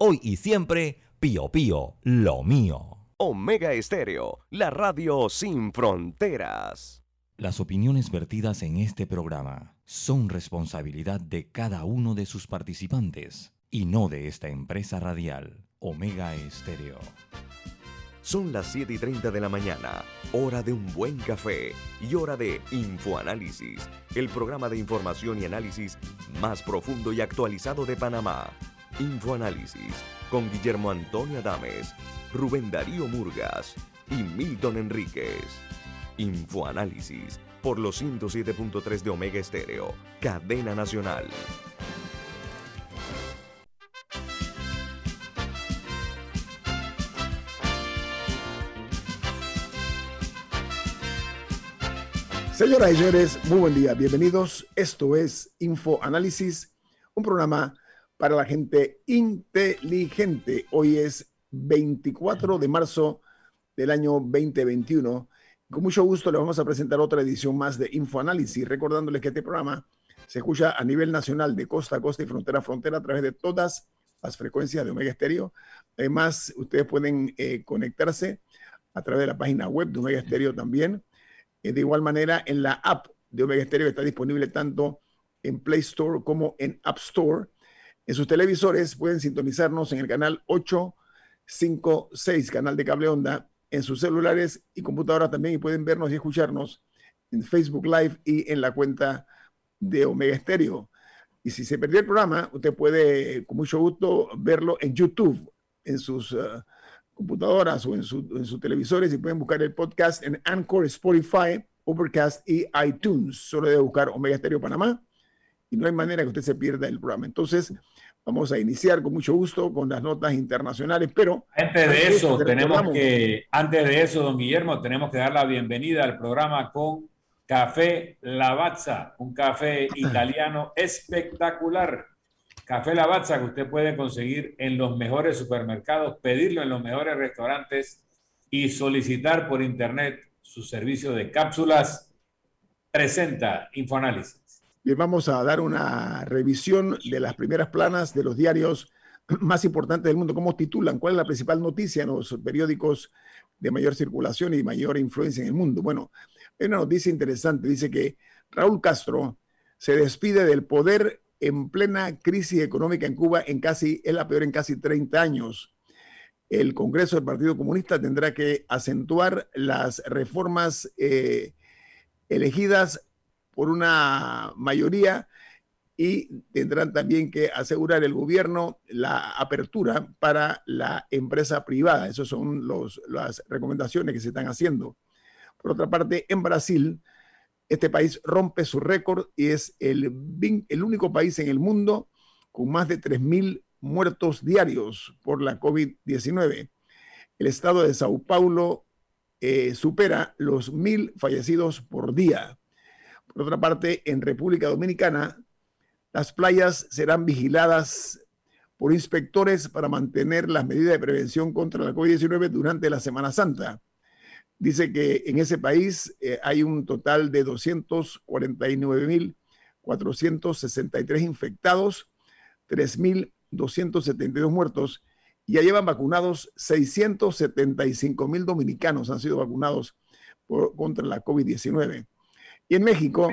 Hoy y siempre, Pío Pío, lo mío. Omega Estéreo, la radio sin fronteras. Las opiniones vertidas en este programa son responsabilidad de cada uno de sus participantes y no de esta empresa radial, Omega Estéreo. Son las 7 y 30 de la mañana, hora de un buen café y hora de Infoanálisis, el programa de información y análisis más profundo y actualizado de Panamá. Infoanálisis con Guillermo Antonio Adames, Rubén Darío Murgas y Milton Enríquez. Infoanálisis por los 107.3 de Omega Estéreo, cadena nacional. Señoras y señores, muy buen día. Bienvenidos. Esto es Info Análisis, un programa para la gente inteligente. Hoy es 24 de marzo del año 2021. Con mucho gusto le vamos a presentar otra edición más de Info Análisis, recordándoles que este programa se escucha a nivel nacional de costa a costa y frontera a frontera a través de todas las frecuencias de Omega Estéreo. Además, ustedes pueden eh, conectarse a través de la página web de Omega Estéreo también eh, de igual manera, en la app de Omega Stereo está disponible tanto en Play Store como en App Store. En sus televisores pueden sintonizarnos en el canal 856, canal de cable onda, en sus celulares y computadoras también y pueden vernos y escucharnos en Facebook Live y en la cuenta de Omega Stereo. Y si se perdió el programa, usted puede con mucho gusto verlo en YouTube, en sus... Uh, computadoras o en, sus televisores y pueden buscar el podcast en Anchor, Spotify, Overcast y iTunes. Solo debe buscar Omega Stereo Panamá y no hay manera que usted se pierda el programa. Entonces, vamos a iniciar con mucho gusto con las notas internacionales, pero... Antes de eso, tenemos que, antes de eso, don Guillermo, tenemos que dar la bienvenida al programa con Café Lavazza, un café italiano espectacular Café Lavazza que usted puede conseguir en los mejores supermercados, pedirlo en los mejores restaurantes y solicitar por internet su servicio de cápsulas. Presenta Infoanálisis. Bien, vamos a dar una revisión de las primeras planas de los diarios más importantes del mundo. ¿Cómo titulan? ¿Cuál es la principal noticia en los periódicos de mayor circulación y mayor influencia en el mundo? Bueno, hay una noticia interesante. Dice que Raúl Castro se despide del poder en plena crisis económica en Cuba, en casi, es la peor en casi 30 años. El Congreso del Partido Comunista tendrá que acentuar las reformas eh, elegidas por una mayoría y tendrán también que asegurar el gobierno la apertura para la empresa privada. Esas son las recomendaciones que se están haciendo. Por otra parte, en Brasil, este país rompe su récord y es el, el único país en el mundo con más de 3.000 muertos diarios por la COVID-19. El estado de Sao Paulo eh, supera los 1.000 fallecidos por día. Por otra parte, en República Dominicana, las playas serán vigiladas por inspectores para mantener las medidas de prevención contra la COVID-19 durante la Semana Santa dice que en ese país eh, hay un total de 249.463 infectados, 3.272 muertos y ya llevan vacunados 675.000 dominicanos han sido vacunados contra la COVID-19. Y en México,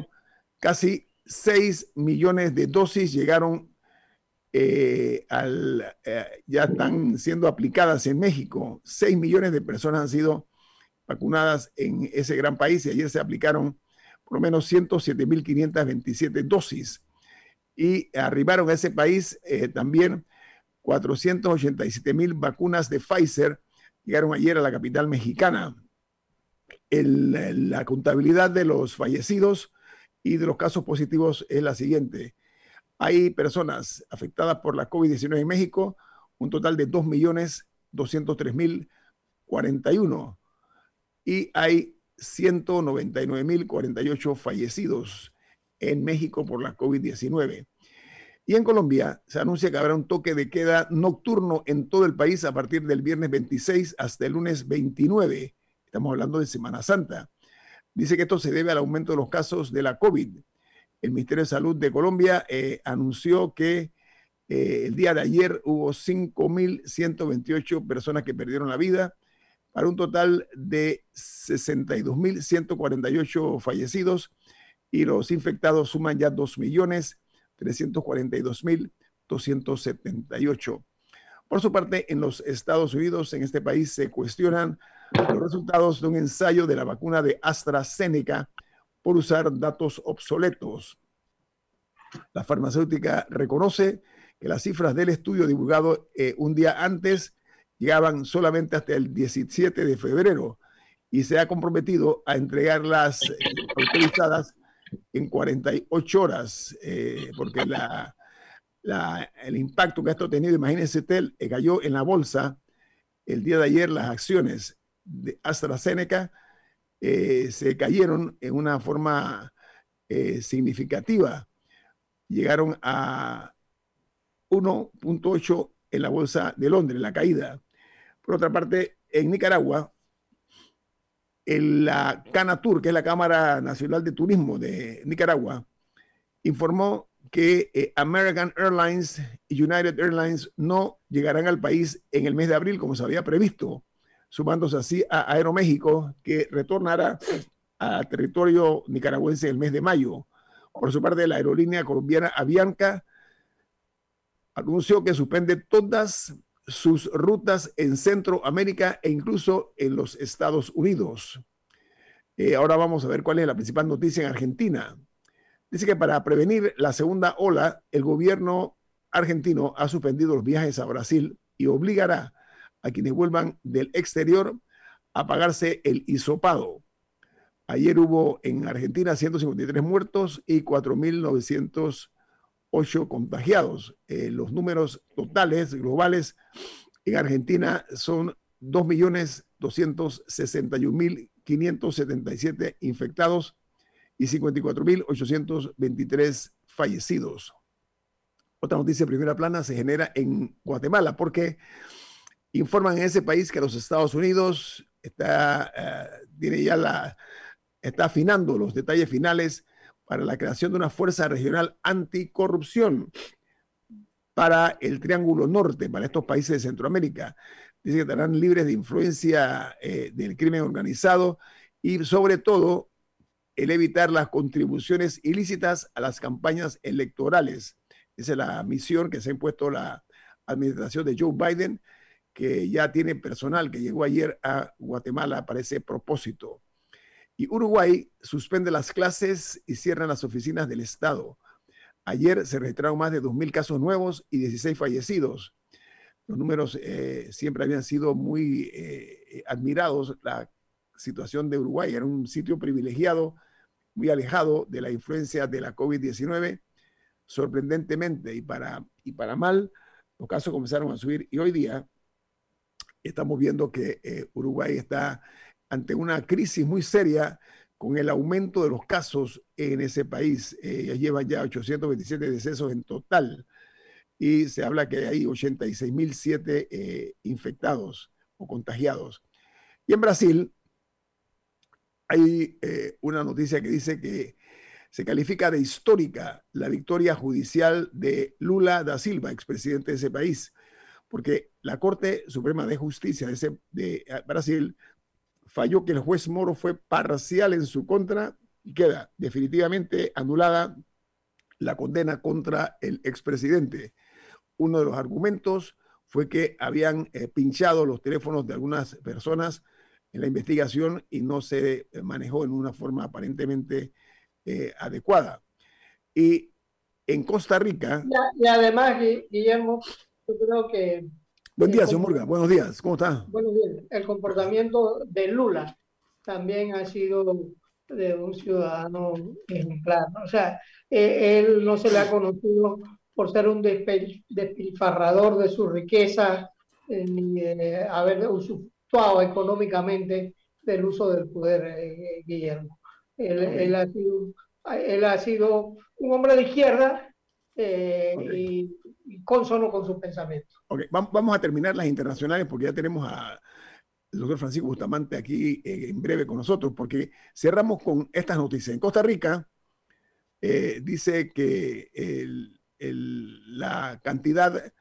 casi 6 millones de dosis llegaron eh, al, eh, ya están siendo aplicadas en México. 6 millones de personas han sido vacunadas en ese gran país y ayer se aplicaron por lo menos 107.527 dosis y arribaron a ese país eh, también 487.000 vacunas de Pfizer, llegaron ayer a la capital mexicana. La contabilidad de los fallecidos y de los casos positivos es la siguiente. Hay personas afectadas por la COVID-19 en México, un total de 2.203.041 y hay 199.048 fallecidos en México por la COVID-19. Y en Colombia se anuncia que habrá un toque de queda nocturno en todo el país a partir del viernes 26 hasta el lunes 29. Estamos hablando de Semana Santa. Dice que esto se debe al aumento de los casos de la COVID. El Ministerio de Salud de Colombia eh, anunció que Eh, el día de ayer hubo 5.128 personas que perdieron la vida, para un total de 62.148 fallecidos y los infectados suman ya 2.342.278. Por su parte, en los Estados Unidos, en este país, se cuestionan los resultados de un ensayo de la vacuna de AstraZeneca por usar datos obsoletos. La farmacéutica reconoce que las cifras del estudio divulgado eh, un día antes llegaban solamente hasta el 17 de febrero y se ha comprometido a entregarlas eh, autorizadas en 48 horas, eh, porque el impacto que esto ha tenido, imagínense usted, cayó en la bolsa el día de ayer las acciones de AstraZeneca eh, se cayeron en una forma eh, significativa. Llegaron a 1.8 en la bolsa de Londres, la caída. Por otra parte, en Nicaragua, en la Canatur, que es la Cámara Nacional de Turismo de Nicaragua, informó que eh, American Airlines y United Airlines no llegarán al país en el mes de abril como se había previsto sumándose así a Aeroméxico, que retornará a territorio nicaragüense el mes de mayo. Por su parte, la aerolínea colombiana Avianca anunció que suspende todas sus rutas en Centroamérica e incluso en los Estados Unidos. Eh, ahora vamos a ver cuál es la principal noticia en Argentina. Dice que para prevenir la segunda ola, el gobierno argentino ha suspendido los viajes a Brasil y obligará a quienes vuelvan del exterior a pagarse el hisopado. Ayer hubo en Argentina 153 muertos y 4.908 contagiados. Eh, los números totales globales en Argentina son 2.261.577 infectados y 54.823 fallecidos. Otra noticia de primera plana se genera en Guatemala porque informan en ese país que los Estados Unidos está, eh, tiene ya la, está afinando los detalles finales para la creación de una fuerza regional anticorrupción para el Triángulo Norte, para estos países de Centroamérica. Dice que estarán libres de influencia eh, del crimen organizado y sobre todo el evitar las contribuciones ilícitas a las campañas electorales. Esa es la misión que se ha impuesto la administración de Joe Biden que ya tiene personal que llegó ayer a Guatemala para ese propósito. Y Uruguay suspende las clases y cierra las oficinas del Estado. Ayer se registraron más de 2.000 casos nuevos y 16 fallecidos. Los números eh, siempre habían sido muy eh, admirados. La situación de Uruguay era un sitio privilegiado, muy alejado de la influencia de la COVID-19. Sorprendentemente y para, y para mal, los casos comenzaron a subir y hoy día estamos viendo que eh, Uruguay está ante una crisis muy seria con el aumento de los casos en ese país. Eh, llevan ya 827 decesos en total y se habla que hay 86.007 eh, infectados o contagiados. Y en Brasil hay eh, una noticia que dice que se califica de histórica la victoria judicial de Lula da Silva, expresidente de ese país porque la Corte Suprema de Justicia de, eh, Brasil falló que el juez Moro fue parcial en su contra y queda definitivamente anulada la condena contra el expresidente. Uno de los argumentos fue que habían eh, pinchado los teléfonos de algunas personas en la investigación y no se eh, manejó en una forma aparentemente adecuada. Y en Costa Rica... y además, Guillermo, yo creo que... Buen día, señor Morgan. Buenos días. ¿Cómo está? Buenos días. El comportamiento de Lula también ha sido de un ciudadano ejemplar. O sea, eh, él no se le ha conocido por ser un despilfarrador de su riqueza, eh, ni de haber usufructuado económicamente del uso del poder, eh, Guillermo. Él, ha sido, él ha sido un hombre de izquierda y consono con sus pensamientos. Ok, vamos a terminar las internacionales porque ya tenemos a el doctor Francisco Bustamante aquí eh, en breve con nosotros, porque cerramos con estas noticias. En Costa Rica eh, dice que la cantidad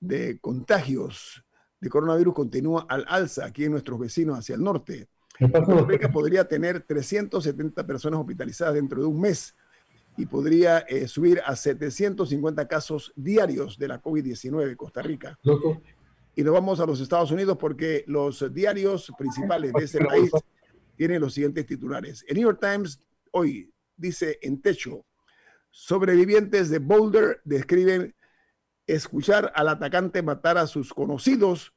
de contagios de coronavirus continúa al alza aquí en nuestros vecinos hacia el norte. Costa Rica podría tener 370 personas hospitalizadas dentro de un mes y podría eh, subir a 750 casos diarios de la COVID-19 Costa Rica. Y nos vamos a los Estados Unidos porque los diarios principales de ese país tienen los siguientes titulares. El New York Times hoy dice en techo, sobrevivientes de Boulder describen escuchar al atacante matar a sus conocidos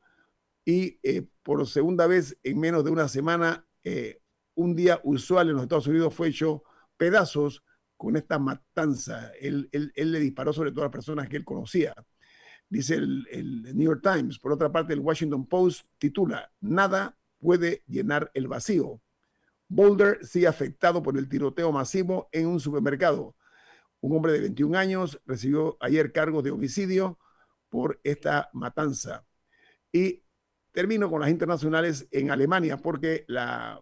y eh, por segunda vez en menos de una semana, eh, un día usual en los Estados Unidos fue hecho pedazos con esta matanza. Él, le disparó sobre todas las personas que él conocía. Dice el, el, New York Times. Por otra parte, el Washington Post titula, Nada puede llenar el vacío. Boulder sigue afectado por el tiroteo masivo en un supermercado. Un hombre de 21 años recibió ayer cargos de homicidio por esta matanza. Y termino con las internacionales en Alemania porque la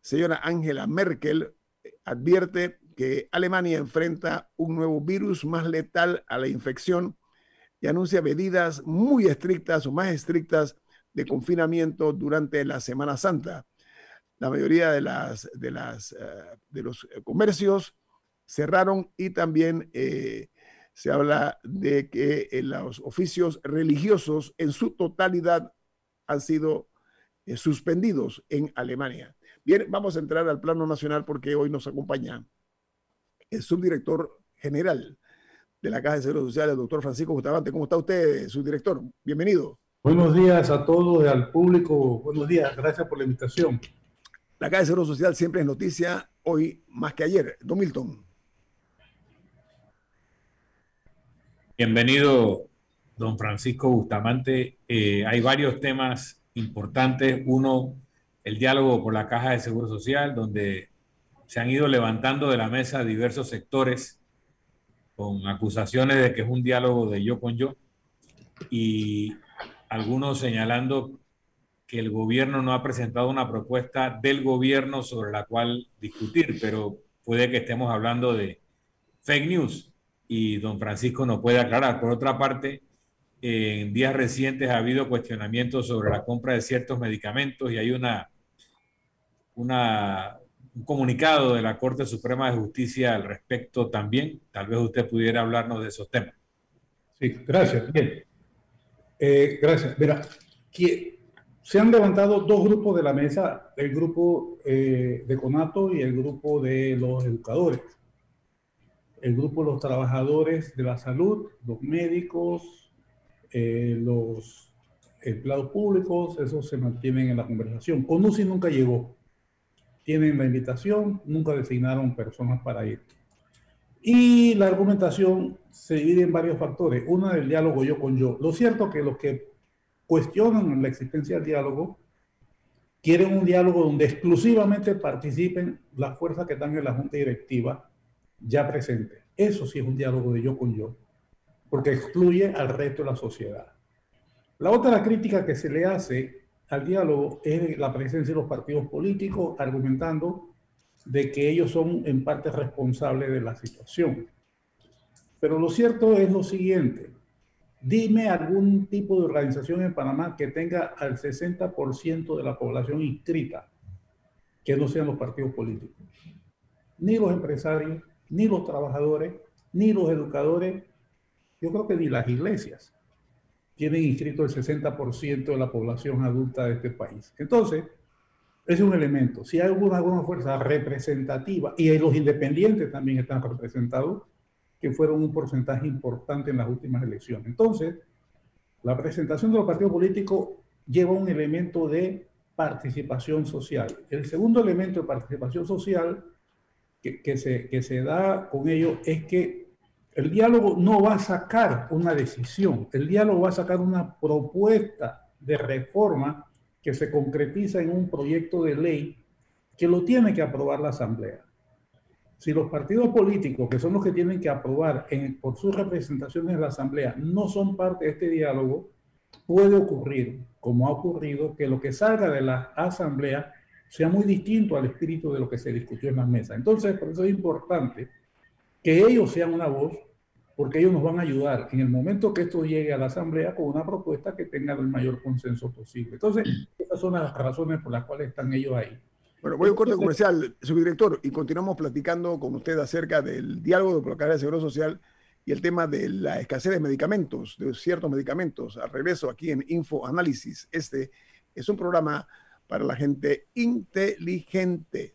señora Angela Merkel advierte que Alemania enfrenta un nuevo virus más letal a la infección y anuncia medidas muy estrictas o más estrictas de confinamiento durante la Semana Santa. La mayoría de, las, de, las, eh, de los comercios cerraron y también eh, se habla de que eh, los oficios religiosos en su totalidad han sido suspendidos en Alemania. Bien, vamos a entrar al plano nacional porque hoy nos acompaña el subdirector general de la Caja de Seguro Social, el doctor Francisco Bustamante. ¿Cómo está usted, subdirector? Bienvenido. Buenos días a todos, al público. Buenos días, gracias por la invitación. La Caja de Seguro Social siempre es noticia, hoy más que ayer. Don Milton. Bienvenido, don Francisco Bustamante. Eh, hay varios temas importantes. Uno, el diálogo por la Caja de Seguro Social, donde se han ido levantando de la mesa diversos sectores con acusaciones de que es un diálogo de yo con yo y algunos señalando que el gobierno no ha presentado una propuesta del gobierno sobre la cual discutir, pero puede que estemos hablando de fake news y don Francisco nos puede aclarar. Por otra parte, en días recientes ha habido cuestionamientos sobre la compra de ciertos medicamentos y hay una una, un comunicado de la Corte Suprema de Justicia al respecto también. Tal vez usted pudiera hablarnos de esos temas. Sí, gracias. Bien. Eh, gracias. Mira, se han levantado dos grupos de la mesa, el grupo eh, de Conato y el grupo de los educadores. El grupo de los trabajadores de la salud, los médicos, eh, los empleados públicos, esos se mantienen en la conversación. CONUSI nunca llegó tienen la invitación, nunca designaron personas para ir. Y la argumentación se divide en varios factores. Una del diálogo yo con yo. Lo cierto es que los que cuestionan la existencia del diálogo quieren un diálogo donde exclusivamente participen las fuerzas que están en la junta directiva ya presentes. Eso sí es un diálogo de yo con yo, porque excluye al resto de la sociedad. La otra crítica que se le hace al diálogo es la presencia de los partidos políticos argumentando de que ellos son en parte responsables de la situación. Pero lo cierto es lo siguiente. Dime algún tipo de organización en Panamá que tenga al 60% de la población inscrita, que no sean los partidos políticos. Ni los empresarios, ni los trabajadores, ni los educadores, yo creo que ni las iglesias tienen inscrito el 60% de la población adulta de este país. Entonces, ese es un elemento. Si hay alguna, alguna fuerza representativa, y los independientes también están representados, que fueron un porcentaje importante en las últimas elecciones. Entonces, la presentación de los partidos políticos lleva un elemento de participación social. El segundo elemento de participación social que, que, se, que se da con ello es que el diálogo no va a sacar una decisión, el diálogo va a sacar una propuesta de reforma que se concretiza en un proyecto de ley que lo tiene que aprobar la Asamblea. Si los partidos políticos, que son los que tienen que aprobar por sus representaciones en la Asamblea, no son parte de este diálogo, puede ocurrir, como ha ocurrido, que lo que salga de la Asamblea sea muy distinto al espíritu de lo que se discutió en la mesa. Entonces, por eso es importante que ellos sean una voz porque ellos nos van a ayudar en el momento que esto llegue a la Asamblea con una propuesta que tenga el mayor consenso posible. Entonces, esas son las razones por las cuales están ellos ahí. Bueno, voy a un corte comercial, subdirector, y continuamos platicando con usted acerca del diálogo de la de Seguro Social y el tema de la escasez de medicamentos, de ciertos medicamentos. Al regreso aquí en Info Análisis. Este es un programa para la gente inteligente.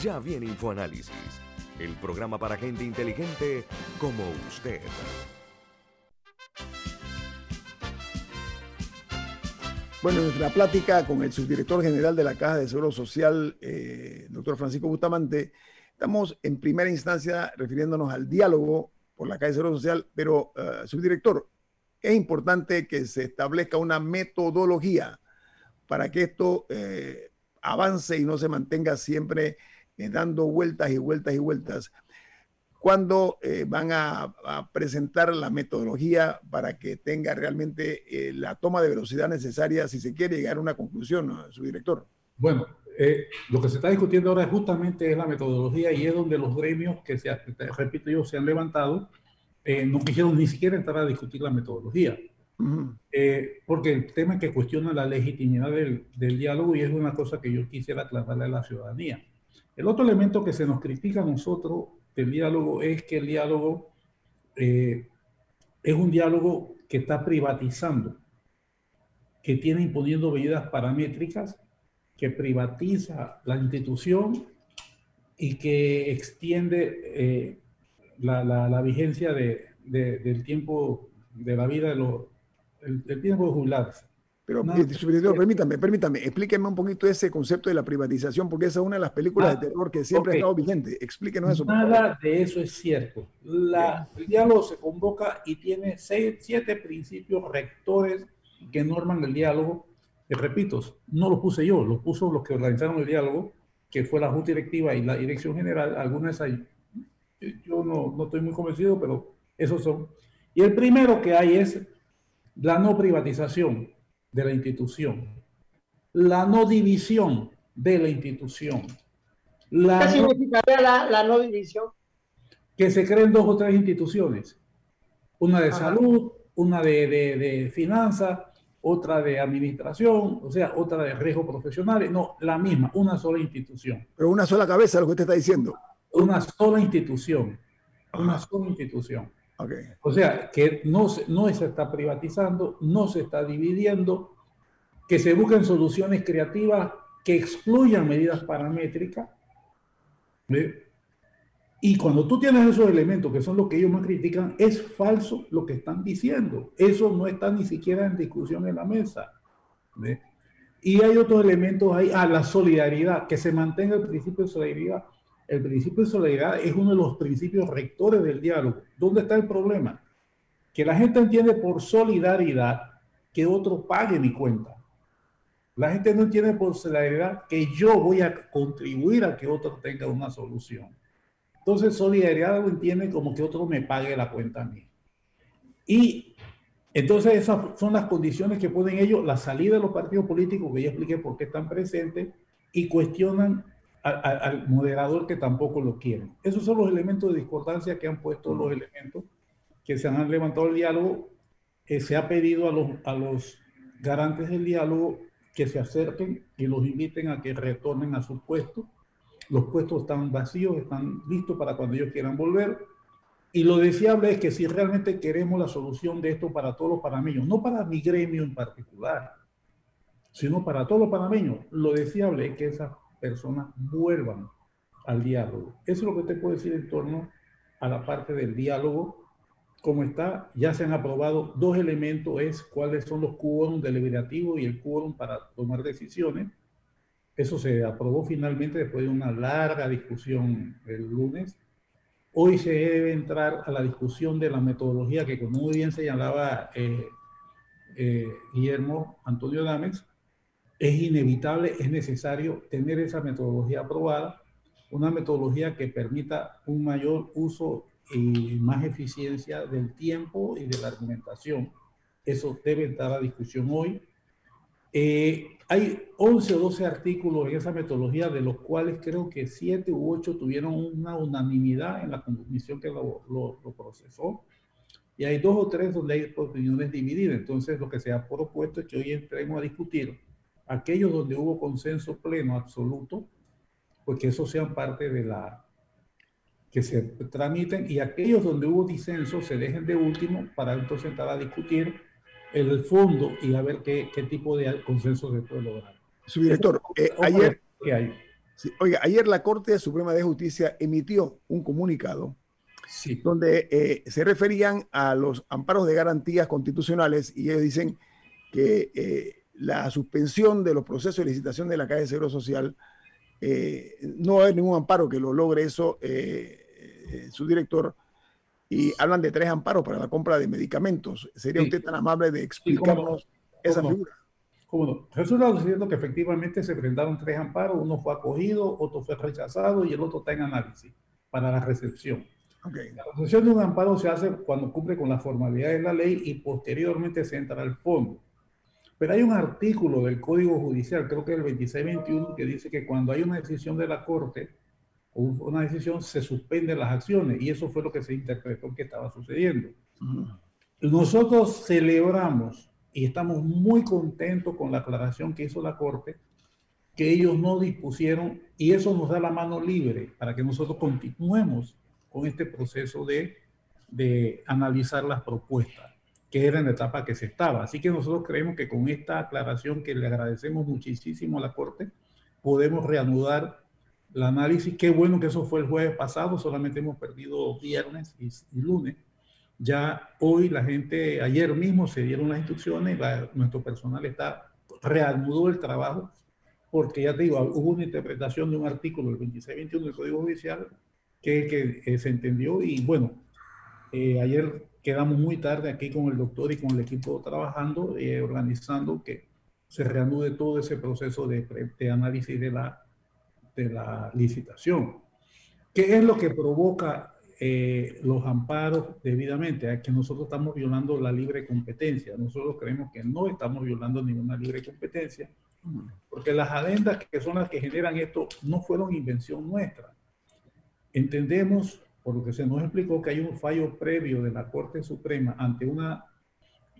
Ya viene InfoAnálisis, el programa para gente inteligente como usted. Bueno, en nuestra plática con el subdirector general de la Caja de Seguro Social, eh, doctor Francisco Bustamante, estamos en primera instancia refiriéndonos al diálogo por la Caja de Seguro Social, pero, eh, subdirector, es importante que se establezca una metodología para que esto eh, avance y no se mantenga siempre eh, dando vueltas y vueltas y vueltas. ¿Cuándo eh, van a, presentar la metodología para que tenga realmente eh, la toma de velocidad necesaria si se quiere llegar a una conclusión, su director? Bueno, lo que se está discutiendo ahora justamente es la metodología y es donde los gremios que, se, repito yo, se han levantado, no quisieron ni siquiera entrar a discutir la metodología. porque el tema es que cuestiona la legitimidad del, del, diálogo y es una cosa que yo quisiera aclararle a la ciudadanía. El otro elemento que se nos critica a nosotros del diálogo es que el diálogo eh, es un diálogo que está privatizando, que tiene imponiendo medidas paramétricas, que privatiza la institución y que extiende eh, la, vigencia del tiempo de la vida de los, el, tiempo de. Pero, eh, permítame, permítame, explíqueme un poquito ese concepto de la privatización, porque esa es una de las películas de ah, terror que siempre ha estado vigente. Explíquenos eso. Nada de eso es cierto. el diálogo se convoca y tiene seis, siete principios rectores que norman el diálogo. Que repito, no lo puse yo, lo puso los que organizaron el diálogo, que fue la Junta Directiva y la Dirección General. Algunas hay, yo no, no estoy muy convencido, pero esos son. Y el primero que hay es la no privatización de la institución, la no división de la institución. La ¿Qué significaría la, no división? Que se creen dos o tres instituciones, una de salud, una de, de, finanzas, otra de administración, o sea, otra de riesgos profesionales, no, la misma, una sola institución. Pero una sola cabeza, lo que usted está diciendo. Una sola institución, una sola institución. O sea, que no, no se está privatizando, no se está dividiendo, que se busquen soluciones creativas que excluyan medidas paramétricas. Y cuando tú tienes esos elementos, que son los que ellos más critican, es falso lo que están diciendo. Eso no está ni siquiera en discusión en la mesa. Y hay otros elementos ahí, a ah, la solidaridad, que se mantenga el principio de solidaridad el principio de solidaridad es uno de los principios rectores del diálogo. ¿Dónde está el problema? Que la gente entiende por solidaridad que otro pague mi cuenta. La gente no entiende por solidaridad que yo voy a contribuir a que otro tenga una solución. Entonces, solidaridad lo entiende como que otro me pague la cuenta a mí. Y entonces esas son las condiciones que ponen ellos, la salida de los partidos políticos, que ya expliqué por qué están presentes, y cuestionan al moderador que tampoco lo quieren. Esos son los elementos de discordancia que han puesto los elementos que se han levantado el diálogo. que se ha pedido a los, a los garantes del diálogo que se acerquen y los inviten a que retornen a sus puestos. Los puestos están vacíos, están listos para cuando ellos quieran volver. Y lo deseable es que si realmente queremos la solución de esto para todos los panameños, no para mi gremio en particular, sino para todos los panameños, lo deseable es que esas personas vuelvan al diálogo. Eso es lo que te puedo decir en torno a la parte del diálogo. Como está, ya se han aprobado dos elementos, es cuáles son los quórum deliberativos y el quórum para tomar decisiones. Eso se aprobó finalmente después de una larga discusión el lunes. Hoy se debe entrar a la discusión de la metodología que, como muy bien señalaba eh, eh, Guillermo Antonio Damex, es inevitable, es necesario tener esa metodología aprobada, una metodología que permita un mayor uso y más eficiencia del tiempo y de la argumentación. Eso debe estar a discusión hoy. Eh, hay 11 o 12 artículos en esa metodología, de los cuales creo que 7 u 8 tuvieron una unanimidad en la comisión que lo, lo, lo procesó. Y hay dos o tres donde hay opiniones divididas. Entonces, lo que se ha propuesto es que hoy entremos a discutir aquellos donde hubo consenso pleno, absoluto, pues que esos sean parte de la, que se tramiten y aquellos donde hubo disenso se dejen de último para entonces entrar a discutir el fondo y a ver qué, qué tipo de consenso se puede lograr. Su director, eh, ayer, oiga, ayer la Corte Suprema de Justicia emitió un comunicado sí. donde eh, se referían a los amparos de garantías constitucionales y ellos dicen que eh, la suspensión de los procesos de licitación de la Caja de Seguro Social, eh, no hay ningún amparo que lo logre eso, eh, eh, su director, y hablan de tres amparos para la compra de medicamentos. ¿Sería usted tan amable de explicarnos esa figura? ¿Cómo no? Resulta diciendo que efectivamente se presentaron tres amparos, uno fue acogido, otro fue rechazado y el otro está en análisis para la recepción. Okay. La recepción de un amparo se hace cuando cumple con las formalidades de la ley y posteriormente se entra al fondo. Pero hay un artículo del Código Judicial, creo que el 2621, que dice que cuando hay una decisión de la Corte una decisión, se suspenden las acciones. Y eso fue lo que se interpretó que estaba sucediendo. Nosotros celebramos y estamos muy contentos con la aclaración que hizo la Corte, que ellos no dispusieron, y eso nos da la mano libre para que nosotros continuemos con este proceso de, de analizar las propuestas que era en la etapa que se estaba. Así que nosotros creemos que con esta aclaración que le agradecemos muchísimo a la Corte, podemos reanudar el análisis. Qué bueno que eso fue el jueves pasado, solamente hemos perdido viernes y, lunes. Ya hoy la gente, ayer mismo se dieron las instrucciones, nuestro personal está, reanudó el trabajo, porque ya te digo, hubo una interpretación de un artículo del 2621 del Código Judicial que, que eh, se entendió y bueno, eh, ayer quedamos muy tarde aquí con el doctor y con el equipo trabajando, eh, organizando que se reanude todo ese proceso de, de análisis de la, de la licitación. ¿Qué es lo que provoca eh, los amparos debidamente? Es que nosotros estamos violando la libre competencia. Nosotros creemos que no estamos violando ninguna libre competencia, porque las adendas que son las que generan esto no fueron invención nuestra. Entendemos por lo que se nos explicó que hay un fallo previo de la Corte Suprema ante una,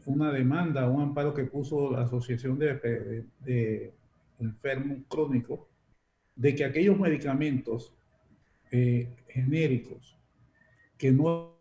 una demanda, un amparo que puso la Asociación de, Enfermos Crónicos, de que aquellos medicamentos eh, genéricos que no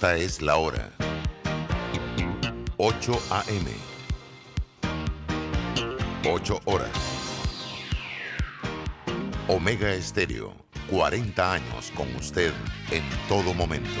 Esta es la hora. 8 a.m. 8 horas. Omega Estéreo, 40 años con usted en todo momento.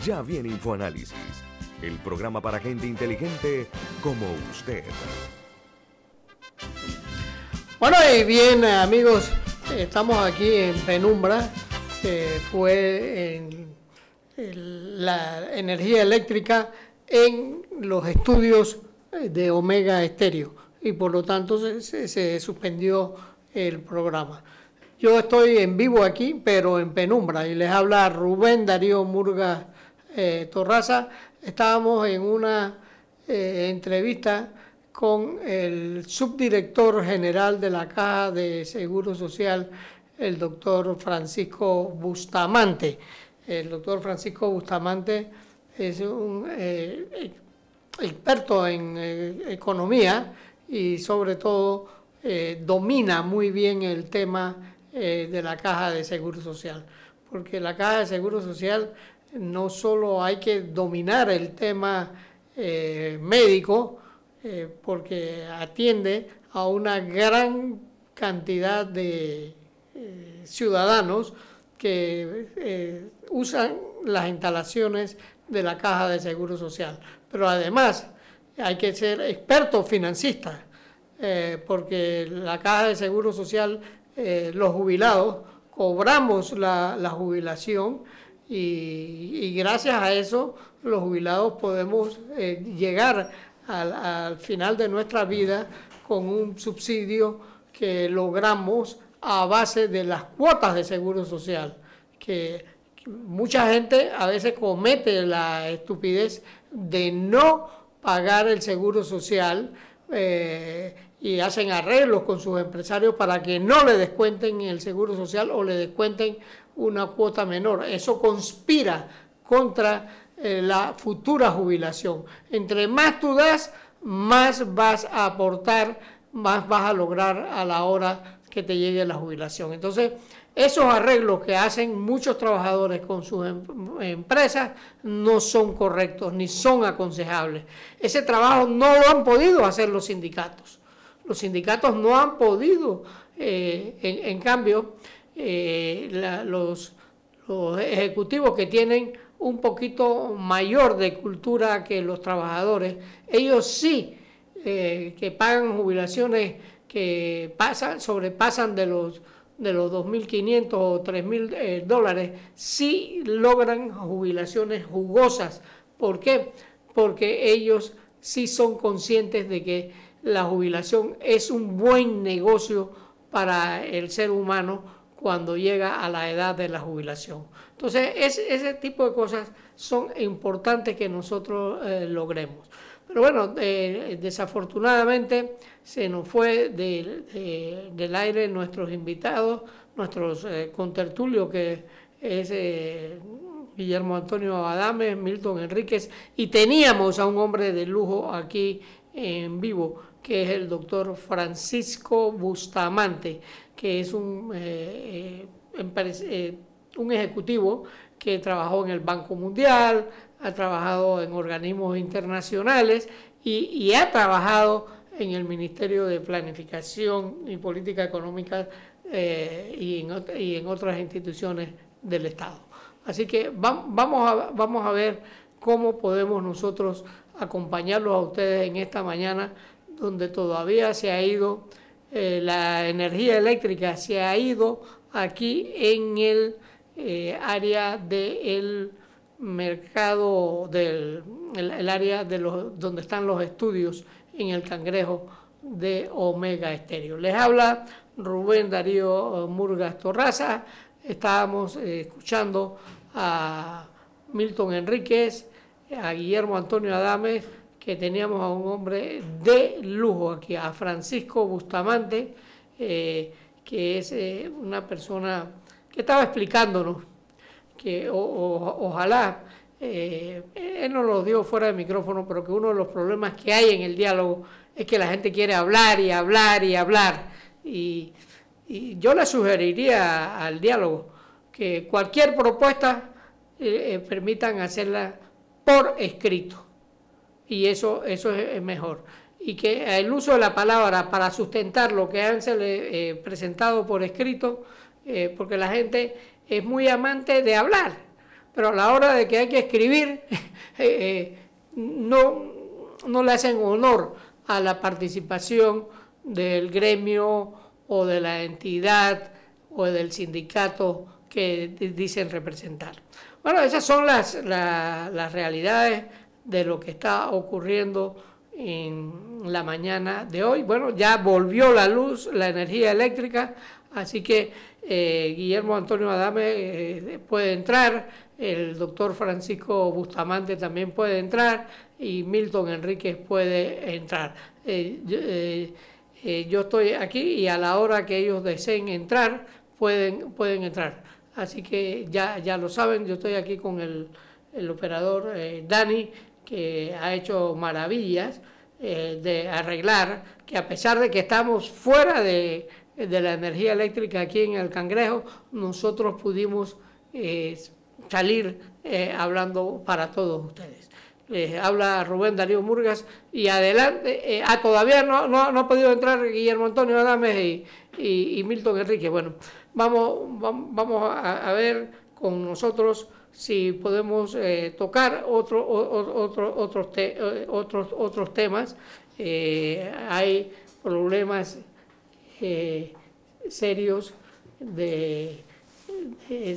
Ya viene InfoAnálisis, el programa para gente inteligente como usted. Bueno, y bien, amigos, estamos aquí en Penumbra, que fue en, la energía eléctrica en los estudios de Omega Estéreo y por lo tanto se, se suspendió el programa. Yo estoy en vivo aquí, pero en penumbra, y les habla Rubén Darío Murga eh, Torraza, estábamos en una eh, entrevista con el subdirector general de la Caja de Seguro Social, el doctor Francisco Bustamante. El doctor Francisco Bustamante es un eh, experto en economía y sobre todo domina muy bien el tema de la Caja de Seguro Social, porque la Caja de Seguro Social no solo hay que dominar el tema eh, médico, eh, porque atiende a una gran cantidad de eh, ciudadanos que usan las instalaciones de la Caja de Seguro Social. Pero además hay que ser experto financista, porque la Caja de Seguro Social, los jubilados, cobramos la jubilación, y, gracias a eso los jubilados podemos eh, llegar al, final de nuestra vida con un subsidio que logramos a base de las cuotas de seguro social, que, mucha gente a veces comete la estupidez de no pagar el seguro social eh, y hacen arreglos con sus empresarios para que no le descuenten el seguro social o le descuenten una cuota menor. Eso conspira contra eh, la futura jubilación. Entre más tú das, más vas a aportar, más vas a lograr a la hora que te llegue la jubilación. Entonces, esos arreglos que hacen muchos trabajadores con sus em, empresas no son correctos ni son aconsejables. Ese trabajo no lo han podido hacer los sindicatos. Los sindicatos no han podido, eh, en, cambio, eh, los, ejecutivos que tienen un poquito mayor de cultura que los trabajadores, ellos sí eh, que pagan jubilaciones que pasan, sobrepasan de los de los 2.500 o 3.000 eh, dólares, sí logran jubilaciones jugosas. ¿Por qué? Porque ellos sí son conscientes de que la jubilación es un buen negocio para el ser humano cuando llega a la edad de la jubilación. Entonces, ese tipo de cosas son importantes que nosotros eh, logremos. Pero bueno, eh, desafortunadamente se nos fue del aire nuestros invitados, nuestros eh, contertulios, que es Guillermo Antonio Adame, Milton Enríquez, y teníamos a un hombre de lujo aquí en vivo, que es el doctor Francisco Bustamante que es un, eh, eh, eh, un ejecutivo que trabajó en el Banco Mundial, ha trabajado en organismos internacionales y, ha trabajado en el Ministerio de Planificación y Política Económica y, en, otras instituciones del Estado. Así que vamos, a, vamos a ver cómo podemos nosotros acompañarlos a ustedes en esta mañana donde todavía se ha ido eh, la energía eléctrica, se ha ido aquí en el eh, área del mercado, del el, área de los, donde están los estudios en el cangrejo de Omega Estéreo. Les habla Rubén Darío Murgas Torraza. Estábamos escuchando a Milton Enríquez, a Guillermo Antonio Adames, que teníamos a un hombre de lujo aquí, a Francisco Bustamante, eh, que es eh, una persona que estaba explicándonos que ojalá, eh, él nos lo dio fuera de micrófono, pero que uno de los problemas que hay en el diálogo es que la gente quiere hablar y hablar y hablar. Y, y yo le sugeriría al diálogo que cualquier propuesta permitan hacerla por escrito y eso, eso es mejor. Y que el uso de la palabra para sustentar lo que han eh, presentado por escrito, eh, porque la gente es muy amante de hablar, pero a la hora de que hay que escribir, eh, no, no le hacen honor a la participación del gremio o de la entidad o del sindicato que dicen representar. Bueno, esas son las, las realidades de lo que está ocurriendo en la mañana de hoy. Bueno, ya volvió la luz, la energía eléctrica, así que eh, Guillermo Antonio Adame eh, puede entrar, el doctor Francisco Bustamante también puede entrar y Milton Enríquez puede entrar. Eh, yo, estoy aquí y a la hora que ellos deseen entrar, pueden, pueden entrar. Así que ya, ya lo saben, yo estoy aquí con el, el operador Dani que ha hecho maravillas eh, de arreglar, que a pesar de que estamos fuera de, la energía eléctrica aquí en el Cangrejo, nosotros pudimos eh, salir eh, hablando para todos ustedes. Les habla Rubén Darío Murgas y adelante, ah, todavía no, no, ha podido entrar Guillermo Antonio Adames y, y, Milton Enrique. Bueno, vamos, vamos a, a ver con nosotros si podemos eh, tocar otro, otro, otros, eh, otros, otros temas. Eh, hay problemas serios de,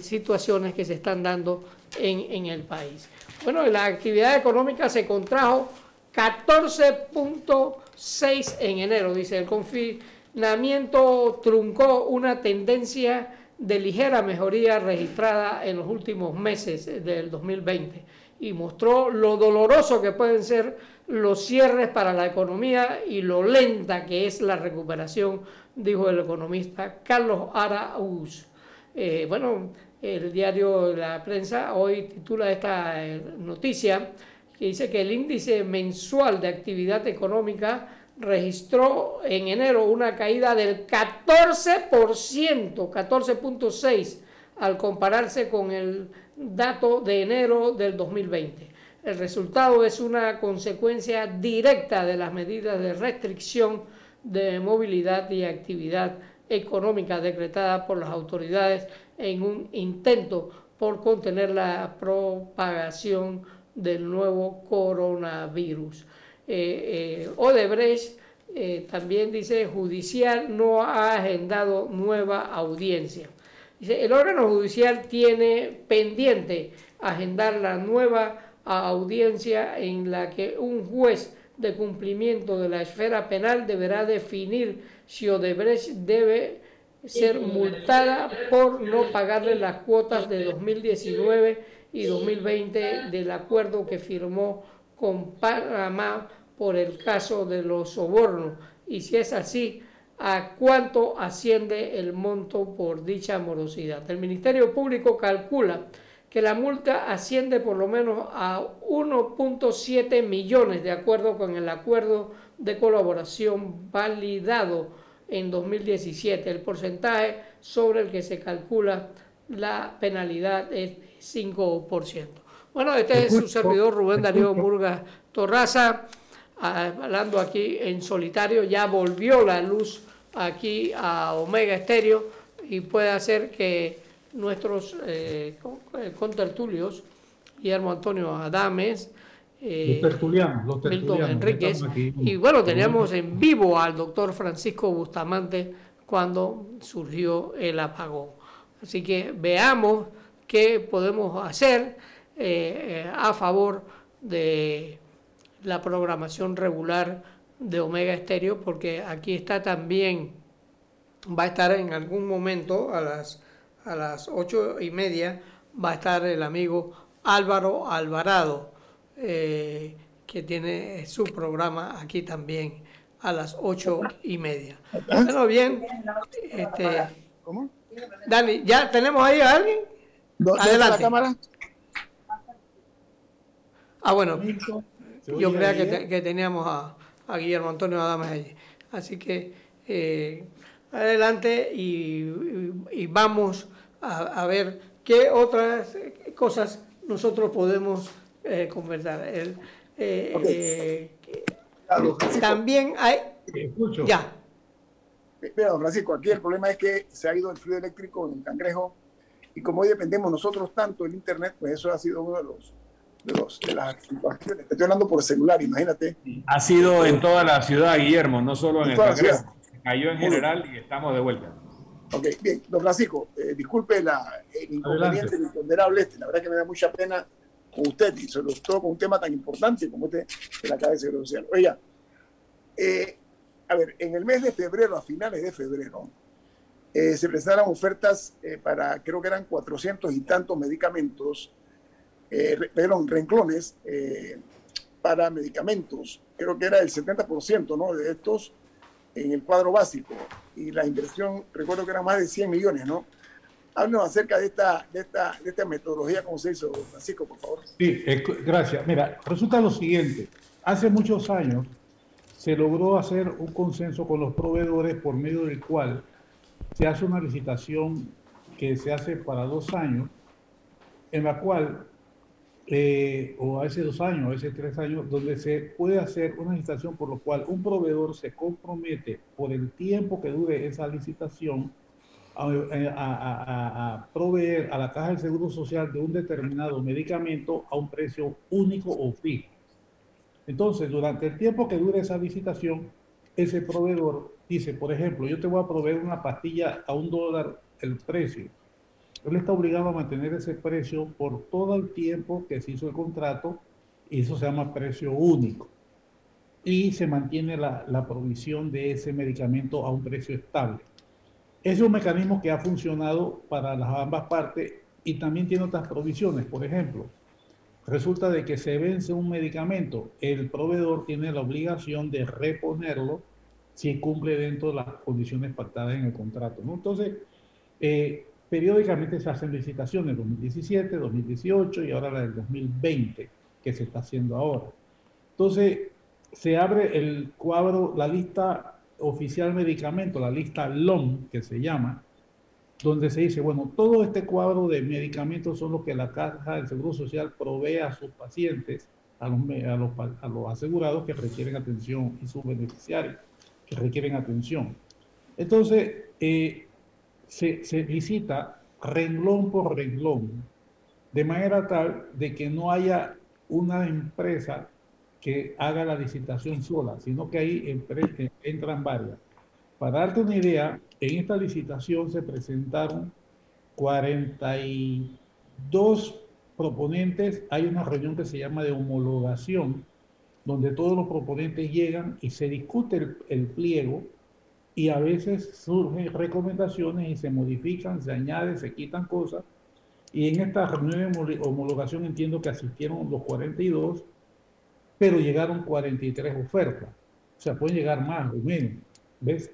situaciones que se están dando en, en el país. Bueno, la actividad económica se contrajo 14.6 en enero, dice el confinamiento truncó una tendencia de ligera mejoría registrada en los últimos meses del 2020 y mostró lo doloroso que pueden ser los cierres para la economía y lo lenta que es la recuperación, dijo el economista Carlos Araúz. Eh, bueno, el diario La Prensa hoy titula esta eh, noticia que dice que el índice mensual de actividad económica registró en enero una caída del 14%, 14.6 al compararse con el dato de enero del 2020. El resultado es una consecuencia directa de las medidas de restricción de movilidad y actividad económica decretadas por las autoridades en un intento por contener la propagación del nuevo coronavirus. Eh, eh, Odebrecht eh, también dice judicial no ha agendado nueva audiencia. El órgano judicial tiene pendiente agendar la nueva audiencia en la que un juez de cumplimiento de la esfera penal deberá definir si Odebrecht debe ser multada por no pagarle las cuotas de 2019 y 2020 del acuerdo que firmó con por el caso de los sobornos y si es así, a cuánto asciende el monto por dicha morosidad. El Ministerio Público calcula que la multa asciende por lo menos a 1.7 millones de acuerdo con el acuerdo de colaboración validado en 2017. El porcentaje sobre el que se calcula la penalidad es 5%. Bueno, este es su servidor Rubén Darío Murga Torraza, ah, hablando aquí en solitario. Ya volvió la luz aquí a Omega Estéreo y puede hacer que nuestros eh, contertulios, Guillermo Antonio Adames los tertulianos, los tertulianos. Enríquez. y bueno, teníamos en vivo al doctor Francisco Bustamante cuando surgió el apagón. Así que veamos qué podemos hacer eh, a favor de la programación regular de Omega Estéreo, porque aquí está también, va a estar en algún momento a las, a las ocho y media, va a estar el amigo Álvaro Alvarado, eh, que tiene su programa aquí también a las ocho y media. Bueno, bien, este, ¿Cómo? Dani, ¿ya tenemos ahí a alguien? Adelante. La cámara? Ah, bueno, yo creía que, que, teníamos a, a, Guillermo Antonio Adames allí. Así que eh, adelante y, y vamos a, a, ver qué otras cosas nosotros podemos eh, conversar. El, eh, también hay... Ya. Mira, don Francisco, aquí el problema es que se ha ido el fluido eléctrico en Cangrejo y como hoy dependemos nosotros tanto del Internet, pues eso ha sido uno de los de, las situaciones. Estoy hablando por celular, imagínate. Ha sido en toda la ciudad, Guillermo, no solo en, el Cangrejo. Cayó en general y estamos de vuelta. Ok, bien, don Francisco, eh, disculpe la, el inconveniente, el imponderable este. La verdad que me da mucha pena con usted y sobre todo con un tema tan importante como este de la cabeza social. Oiga, eh, a ver, en el mes de febrero, a finales de febrero, eh, se presentaron ofertas para, creo que eran 400 y tantos medicamentos eh, perdón, renclones eh, para medicamentos. Creo que era el 70% ¿no? de estos en el cuadro básico. Y la inversión, recuerdo que era más de 100 millones, ¿no? Háblanos acerca de esta, de esta, de esta metodología, ¿cómo se hizo, Francisco, por favor? Sí, eh, gracias. Mira, resulta lo siguiente. Hace muchos años se logró hacer un consenso con los proveedores por medio del cual se hace una licitación que se hace para dos años, en la cual eh, o hace dos años, hace tres años, donde se puede hacer una licitación por lo cual un proveedor se compromete por el tiempo que dure esa licitación a, a, proveer a la Caja del Seguro Social de un determinado medicamento a un precio único o fijo. Entonces, durante el tiempo que dure esa licitación, ese proveedor dice, por ejemplo, yo te voy a proveer una pastilla a un dólar el precio él está obligado a mantener ese precio por todo el tiempo que se hizo el contrato y eso se llama precio único. Y se mantiene la, provisión de ese medicamento a un precio estable. Es un mecanismo que ha funcionado para las ambas partes y también tiene otras provisiones. Por ejemplo, resulta de que se vence un medicamento, el proveedor tiene la obligación de reponerlo si cumple dentro de las condiciones pactadas en el contrato. Entonces, eh, periódicamente se hacen licitaciones, 2017, 2018 y ahora la del 2020, que se está haciendo ahora. Entonces, se abre el cuadro, la lista oficial medicamento, la lista LOM, que se llama, donde se dice, bueno, todo este cuadro de medicamentos son los que la Caja del Seguro Social provee a sus pacientes, a los, a los, asegurados que requieren atención y sus beneficiarios que requieren atención. Entonces, eh, se, visita renglón por renglón, de manera tal de que no haya una empresa que haga la licitación sola, sino que ahí eh, entran varias. Para darte una idea, en esta licitación se presentaron 42 proponentes. Hay una reunión que se llama de homologación, donde todos los proponentes llegan y se discute el pliego y a veces surgen recomendaciones y se modifican, se añaden, se quitan cosas. Y en esta reunión de homologación entiendo que asistieron los 42, pero llegaron 43 ofertas. O sea, pueden llegar más o menos. ¿Ves?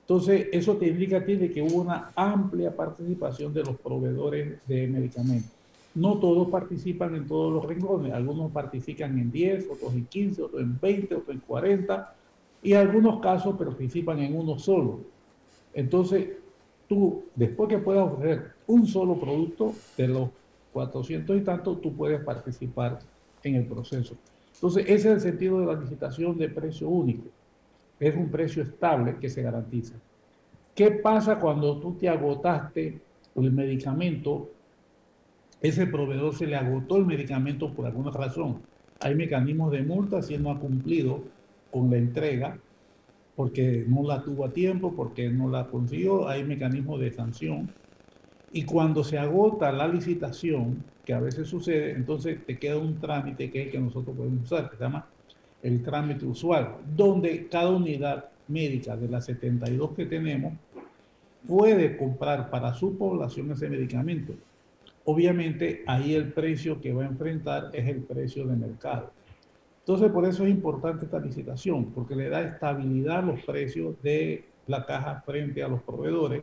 Entonces, eso te indica a ti de que hubo una amplia participación de los proveedores de medicamentos. No todos participan en todos los renglones. Algunos participan en 10, otros en 15, otros en 20, otros en 40 y algunos casos participan en uno solo. Entonces, tú, después que puedas ofrecer un solo producto de los 400 y tanto, tú puedes participar en el proceso. Entonces, ese es el sentido de la licitación de precio único. Es un precio estable que se garantiza. ¿Qué pasa cuando tú te agotaste el medicamento? Ese proveedor se le agotó el medicamento por alguna razón. hay mecanismos de multa si no ha cumplido con la entrega, porque no la tuvo a tiempo, porque no la consiguió, hay mecanismos de sanción. Y cuando se agota la licitación, que a veces sucede, entonces te queda un trámite que es el que nosotros podemos usar, que se llama el trámite usual, donde cada unidad médica de las 72 que tenemos puede comprar para su población ese medicamento. Obviamente ahí el precio que va a enfrentar es el precio de mercado. Entonces por eso es importante esta licitación, porque le da estabilidad a los precios de la caja frente a los proveedores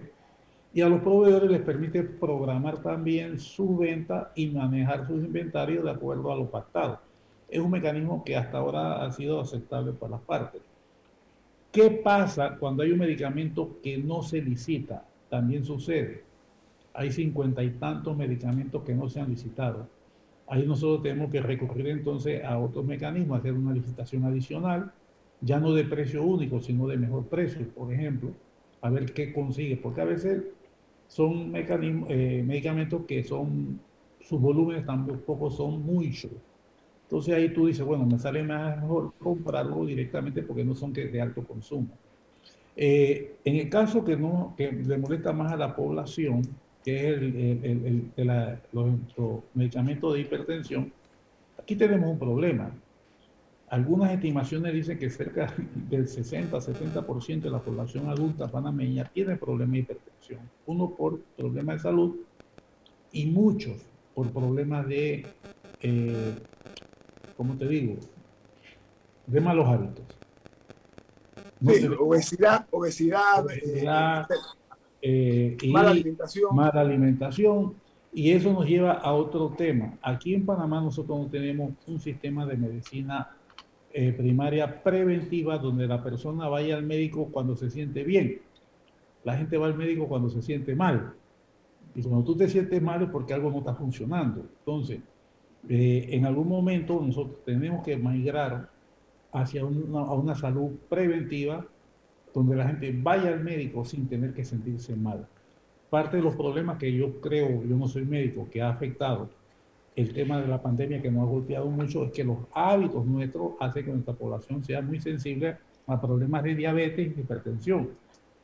y a los proveedores les permite programar también su venta y manejar sus inventarios de acuerdo a lo pactado. Es un mecanismo que hasta ahora ha sido aceptable para las partes. ¿Qué pasa cuando hay un medicamento que no se licita? También sucede. Hay cincuenta y tantos medicamentos que no se han licitado. Ahí nosotros tenemos que recurrir entonces a otros mecanismos, hacer una licitación adicional, ya no de precio único, sino de mejor precio, por ejemplo, a ver qué consigue, porque a veces son eh, medicamentos que son, sus volúmenes tampoco son muchos entonces ahí tú dices, bueno, me sale mejor comprarlo directamente porque no son de alto consumo. Eh, en el caso que, no, que le molesta más a la población, que es el, los, medicamentos de hipertensión, aquí tenemos un problema. Algunas estimaciones dicen que cerca del 60-70% de la población adulta panameña tiene problemas de hipertensión. Uno por problemas de salud y muchos por problemas de eh, como te digo, de malos hábitos. obesidad, obesidad, eh, eh, mala alimentación. Mala alimentación. Y eso nos lleva a otro tema. Aquí en Panamá nosotros no tenemos un sistema de medicina eh, primaria preventiva donde la persona vaya al médico cuando se siente bien. La gente va al médico cuando se siente mal. Y cuando tú te sientes mal es porque algo no está funcionando. Entonces, eh, en algún momento nosotros tenemos que migrar hacia una, a una salud preventiva donde la gente vaya al médico sin tener que sentirse mal. Parte de los problemas que yo creo, yo no soy médico, que ha afectado el tema de la pandemia que nos ha golpeado mucho es que los hábitos nuestros hacen que nuestra población sea muy sensible a problemas de diabetes y hipertensión,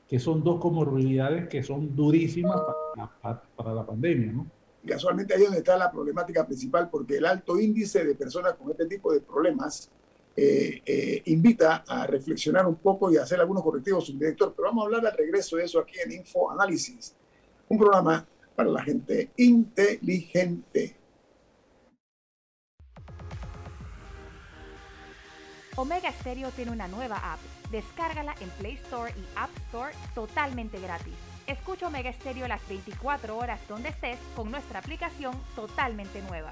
que son dos comorbilidades que son durísimas para, la pandemia, ¿no? casualmente ahí es donde está la problemática principal, porque el alto índice de personas con este tipo de problemas eh, eh, invita a reflexionar un poco y a hacer algunos correctivos, subdirector. Pero vamos a hablar al regreso de eso aquí en Info Análisis, un programa para la gente inteligente. Omega Stereo tiene una nueva app. Descárgala en Play Store y App Store totalmente gratis. Escucha Omega Stereo las 24 horas donde estés con nuestra aplicación totalmente nueva.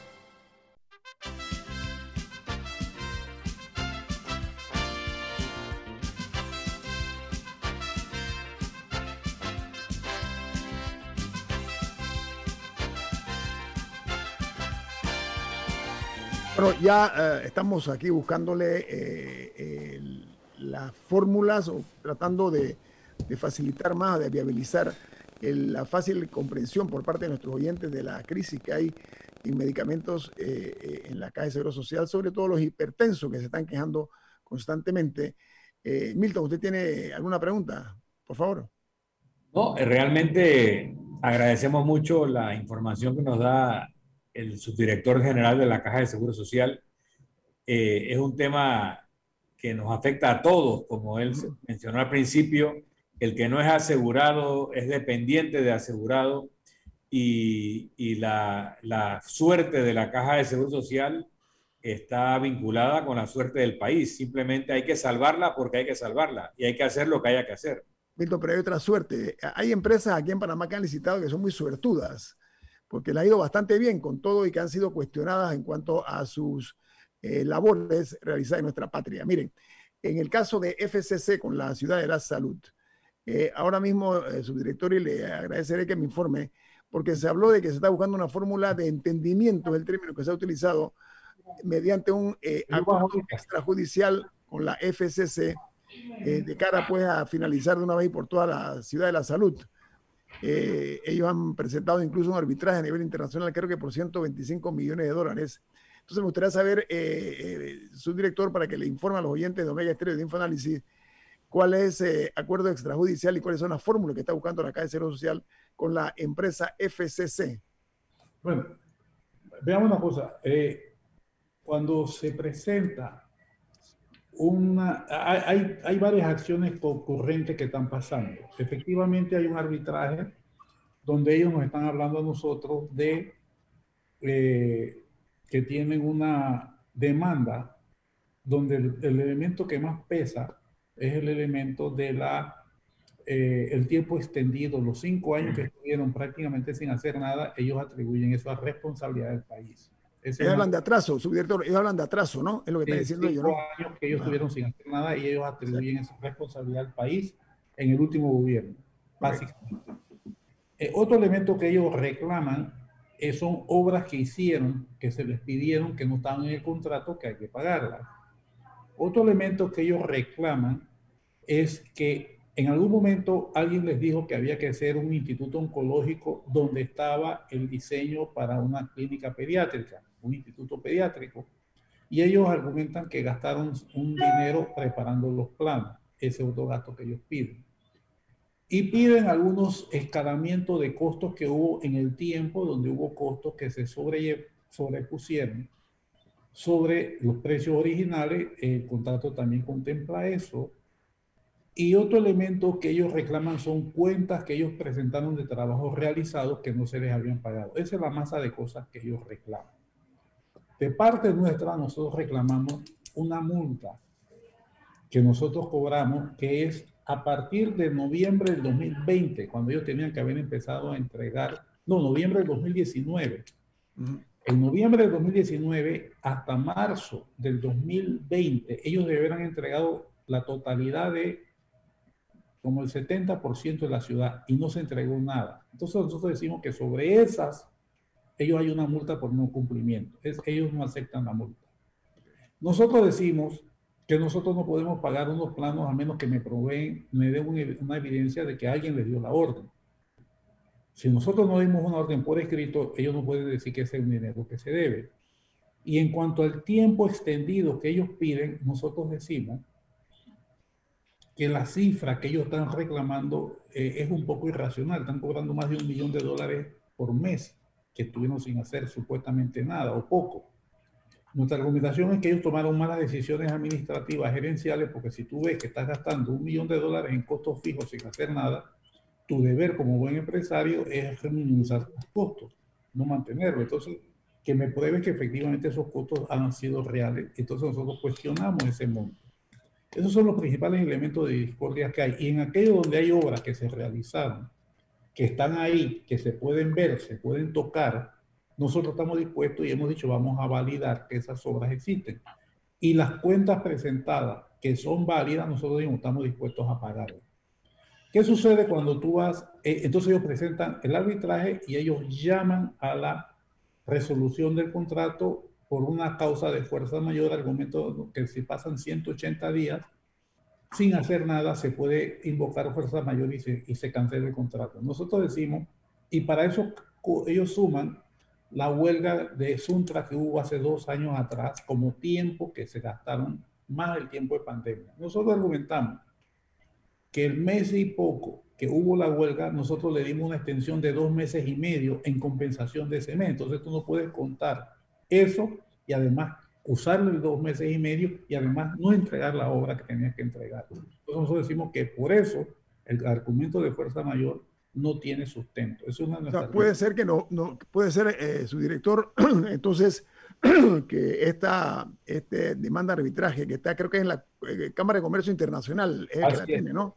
Bueno, ya eh, estamos aquí buscándole eh, las fórmulas o tratando de facilitar más, de viabilizar la fácil comprensión por parte de nuestros oyentes de la crisis que hay en medicamentos eh, en la Caja de Seguro Social, sobre todo los hipertensos que se están quejando constantemente. Milton, ¿usted tiene alguna pregunta? Por favor. No, realmente agradecemos mucho la información que nos da el subdirector general de la Caja de Seguro Social. es un tema que nos afecta a todos, como él mencionó al principio el que no es asegurado es dependiente de asegurado y, la, suerte de la caja de seguro social está vinculada con la suerte del país. Simplemente hay que salvarla porque hay que salvarla y hay que hacer lo que haya que hacer. Milton, pero hay otra suerte. Hay empresas aquí en Panamá que han licitado que son muy suertudas porque le ha ido bastante bien con todo y que han sido cuestionadas en cuanto a sus eh, labores realizadas en nuestra patria. Miren, en el caso de FCC con la Ciudad de la Salud, eh, ahora mismo, eh, subdirector, y le agradeceré que me informe, porque se habló de que se está buscando una fórmula de entendimiento del término que se ha utilizado mediante un eh, acuerdo extrajudicial con la FCC eh, de cara pues a finalizar de una vez por toda la ciudad de la salud. Eh, ellos han presentado incluso un arbitraje a nivel internacional, creo que por 125 millones de dólares. Entonces me gustaría saber, su director, para que le informe a los oyentes de Omega Estéreo de Infoanálisis, cuál es ese acuerdo extrajudicial y cuáles son las fórmulas que está buscando la Caja de Seguro Social con la empresa FCC. Bueno, veamos una cosa. cuando se presenta una, hay, hay varias acciones concurrentes que están pasando. Efectivamente hay un arbitraje donde ellos nos están hablando a nosotros de eh, que tienen una demanda donde el, elemento que más pesa es el elemento de la eh, el tiempo extendido, los cinco años que estuvieron prácticamente sin hacer nada, ellos atribuyen eso a responsabilidad del país. Ellos hablan de atraso, subdirector, ellos hablan de atraso, ¿no? Es lo que está diciendo ellos, ¿no? años que ellos estuvieron sin hacer nada y ellos atribuyen esa responsabilidad al país en el último gobierno, básicamente. Eh, otro elemento que ellos reclaman eh, son obras que hicieron, que se les pidieron, que no estaban en el contrato, que hay que pagarlas. Otro elemento que ellos reclaman es que en algún momento alguien les dijo que había que hacer un instituto oncológico donde estaba el diseño para una clínica pediátrica, un instituto pediátrico. Y ellos argumentan que gastaron un dinero preparando los planos, ese otro gasto que ellos piden. Y piden algunos escalamientos de costos que hubo en el tiempo, donde hubo costos que se sobre, sobrepusieron sobre los precios originales. El contrato también contempla eso y otro elemento que ellos reclaman son cuentas que ellos presentaron de trabajos realizados que no se les habían pagado. Esa es la masa de cosas que ellos reclaman. De parte nuestra, nosotros reclamamos una multa que nosotros cobramos, que es a partir de noviembre del 2020, cuando ellos tenían que haber empezado a entregar, no, noviembre del 2019. En noviembre del 2019 hasta marzo del 2020, ellos deberán entregado la totalidad de como el 70% de la ciudad y no se entregó nada. Entonces nosotros decimos que sobre esas, ellos hay una multa por no cumplimiento. Es, ellos no aceptan la multa. Nosotros decimos que nosotros no podemos pagar unos planos a menos que me proveen, me den una, evidencia de que alguien les dio la orden. Si nosotros no dimos una orden por escrito, ellos no pueden decir que ese es un dinero que se debe. Y en cuanto al tiempo extendido que ellos piden, nosotros decimos que la cifra que ellos están reclamando eh, es un poco irracional. Están cobrando más de un millón de dólares por mes que estuvieron sin hacer supuestamente nada o poco. Nuestra argumentación es que ellos tomaron malas decisiones administrativas, gerenciales, porque si tú ves que estás gastando un millón de dólares en costos fijos sin hacer nada, tu deber como buen empresario es minimizar los costos, no mantenerlo. Entonces, que me pruebes que efectivamente esos costos han sido reales. Entonces nosotros cuestionamos ese monto. Esos son los principales elementos de discordia que hay. Y en aquello donde hay obras que se realizaron, que están ahí, que se pueden ver, se pueden tocar, nosotros estamos dispuestos y hemos dicho vamos a validar que esas obras existen. Y las cuentas presentadas que son válidas, nosotros estamos dispuestos a pagarlas. ¿Qué sucede cuando tú vas? Eh, entonces ellos presentan el arbitraje y ellos llaman a la resolución del contrato por una causa de fuerza mayor, argumento que si pasan 180 días sin hacer nada, se puede invocar fuerza mayor y se, cancela el contrato. Nosotros decimos, y para eso ellos suman la huelga de Suntra que hubo hace dos años atrás como tiempo que se gastaron más del tiempo de pandemia. Nosotros argumentamos que el mes y poco que hubo la huelga, nosotros le dimos una extensión de dos meses y medio en compensación de ese mes. Entonces tú no puedes contar eso y además usarlo en dos meses y medio y además no entregar la obra que tenía que entregar. Entonces nosotros decimos que por eso el argumento de fuerza mayor no tiene sustento. Es una o sea, puede ser que no, no puede ser eh, su director, entonces que esta este demanda de arbitraje que está creo que es en la eh, Cámara de Comercio Internacional es que la ¿no?